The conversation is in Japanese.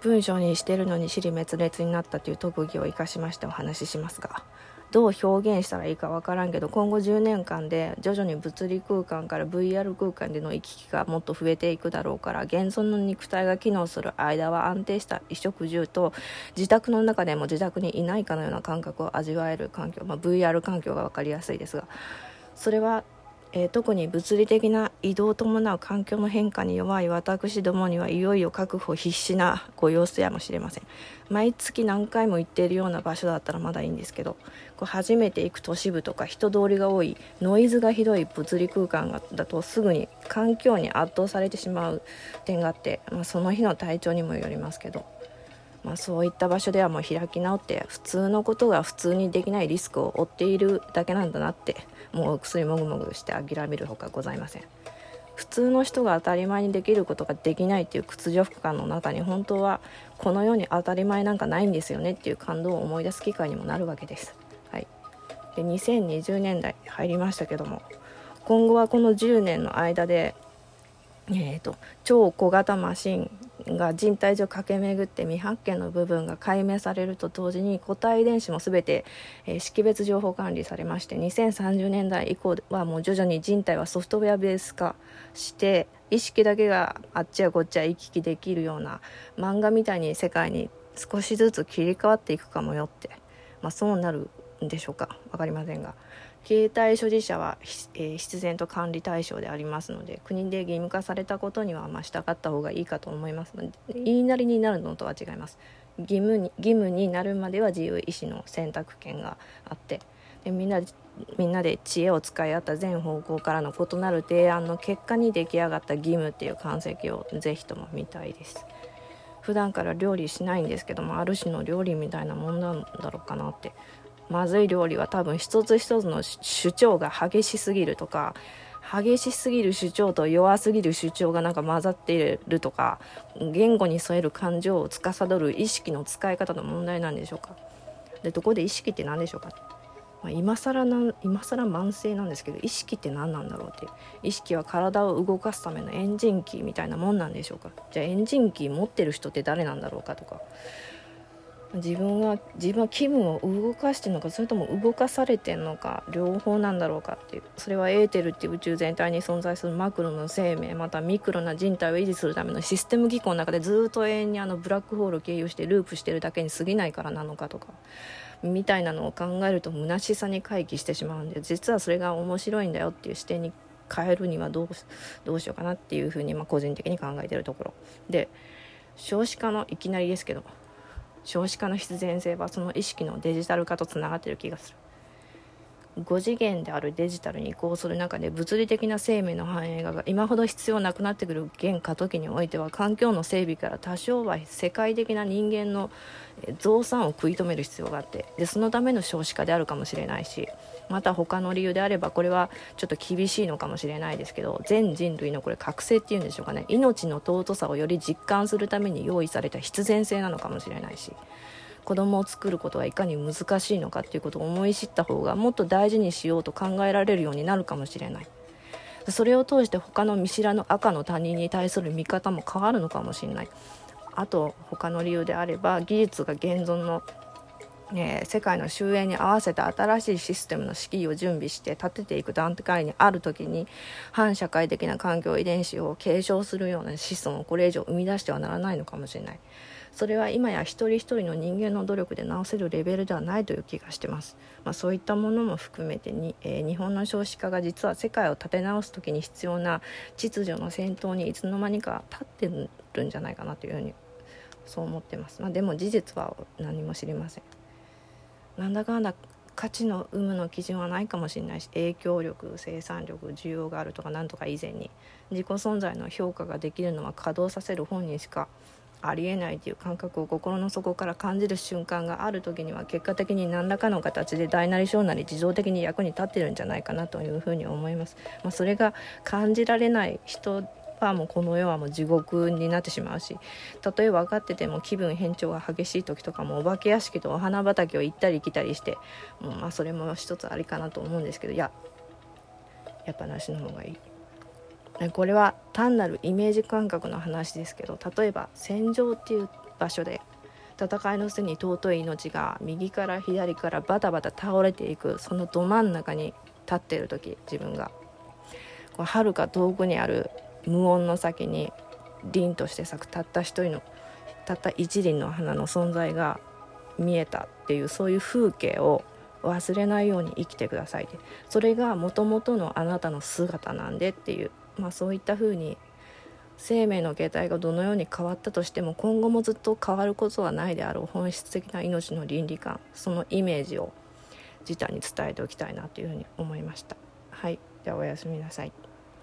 文章にしてるのに尻滅裂になったという特技を生かしましてお話ししますがどう表現したらいいか分からんけど今後10年間で徐々に物理空間から VR 空間での行き来がもっと増えていくだろうから現存の肉体が機能する間は安定した衣食住と自宅の中でも自宅にいないかのような感覚を味わえる環境、まあ、VR 環境が分かりやすいですがそれはえー、特に物理的な移動を伴う環境の変化に弱い私どもにはいよいよ確保必至なご様子やもしれません毎月何回も行っているような場所だったらまだいいんですけどこう初めて行く都市部とか人通りが多いノイズがひどい物理空間だとすぐに環境に圧倒されてしまう点があって、まあ、その日の体調にもよりますけど。まあ、そういった場所ではもう開き直って普通のことが普通にできないリスクを負っているだけなんだなってもう薬もぐもぐして諦めるほかございません。普通の人が当たり前にできることができないっていう屈辱感の中に本当はこの世に当たり前なんかないんですよねっていう感動を思い出す機会にもなるわけです、はい、で2020年代入りましたけども今後はこの10年の間でえーと、超小型マシンが人体上駆け巡って未発見の部分が解明されると同時に個体遺伝子も全て、えー、識別情報管理されまして2030年代以降はもう徐々に人体はソフトウェアベース化して意識だけがあっちやこっちや行き来できるような漫画みたいに世界に少しずつ切り替わっていくかもよって、まあ、そうなるでしょうか？分かりませんが。携帯所持者は、えー、必然と管理対象でありますので国で義務化されたことにはまあ従った方がいいかと思いますので言いなりになるのとは違います。義務に義務になるまでは自由意志の選択権があってでみんなみんなで知恵を使い合った全方向からの異なる提案の結果に出来上がった義務っていう漢石をぜひとも見たいです。普段から料理しないんですけどもある種の料理みたいなもんなんだろうかなって。まずい料理は多分一つ一つの主張が激しすぎるとか激しすぎる主張と弱すぎる主張がなんか混ざっているとか言語に添える感情を司る意識の使い方の問題なんでしょうか。でどこで意識って何でしょうか、まあ、今更な今更慢性なんですけど意識って何なんだろうって意識は体を動かすためのエンジンキーみたいなもんなんでしょうか。じゃあエンジンキー持ってる人って誰なんだろうかとか。自分は自分は気分を動かしてるのかそれとも動かされてるのか両方なんだろうかっていうそれはエーテルっていう宇宙全体に存在するマクロの生命またミクロな人体を維持するためのシステム機構の中でずっと永遠にあのブラックホールを経由してループしてるだけに過ぎないからなのかとかみたいなのを考えると虚しさに回帰してしまうんで実はそれが面白いんだよっていう視点に変えるにはどうどうしようかなっていうふうにまあ個人的に考えてるところ。で少子化のいきなりですけど少子化の必然性はその意識のデジタル化とつながってる気がする。5次元であるデジタルに移行する中で物理的な生命の繁栄が今ほど必要なくなってくる現過渡期においては環境の整備から多少は世界的な人間の増産を食い止める必要があってでそのための少子化であるかもしれないしまた他の理由であればこれはちょっと厳しいのかもしれないですけど全人類のこれ覚醒っていうんでしょうかね。命の尊さをより実感するために用意された必然性なのかもしれないし子供を作ることがいかに難しいのかっていうことを思い知った方がもっと大事にしようと考えられるようになるかもしれない。それを通して他の見知らぬ赤の他人に対する見方も変わるのかもしれない。あと他の理由であれば技術が現存のえー、世界の終焉に合わせた新しいシステムの敷居を準備して立てていく段階にある時に反社会的な環境遺伝子を継承するような子孫をこれ以上生み出してはならないのかもしれない。それは今や一人一人の人間の努力で直せるレベルではないという気がしてます、まあ、そういったものも含めてに、えー、日本の少子化が実は世界を立て直す時に必要な秩序の先頭にいつの間にか立ってるんじゃないかなというふうにそう思ってます、まあ、でも事実は何も知りません。なんだかんだ価値の有無の基準はないかもしれないし影響力生産力需要があるとかなんとか以前に自己存在の評価ができるのは稼働させる本人しかありえないという感覚を心の底から感じる瞬間がある時には結果的に何らかの形で大なり小なり自動的に役に立ってるんじゃないかなというふうに思います。まあ、それが感じられない人はもうこの世はもう地獄になってしまうしたとえ分かってても気分変調が激しい時とかもお化け屋敷とお花畑を行ったり来たりしてもうまあそれも一つありかなと思うんですけどいややっぱなしの方がいい。これは単なるイメージ感覚の話ですけど例えば戦場っていう場所で戦いの末に尊い命が右から左からバタバタ倒れていくそのど真ん中に立っている時自分がはるか遠くにある無音の先に凛として咲くたった一人のたった一輪の花の存在が見えたっていうそういう風景を忘れないように生きてくださいって。それがもともとのあなたの姿なんでっていう、まあ、そういったふうに生命の形態がどのように変わったとしても今後もずっと変わることはないであろう本質的な命の倫理観そのイメージを自他に伝えておきたいなというふうに思いました。はい、ではおやすみなさい。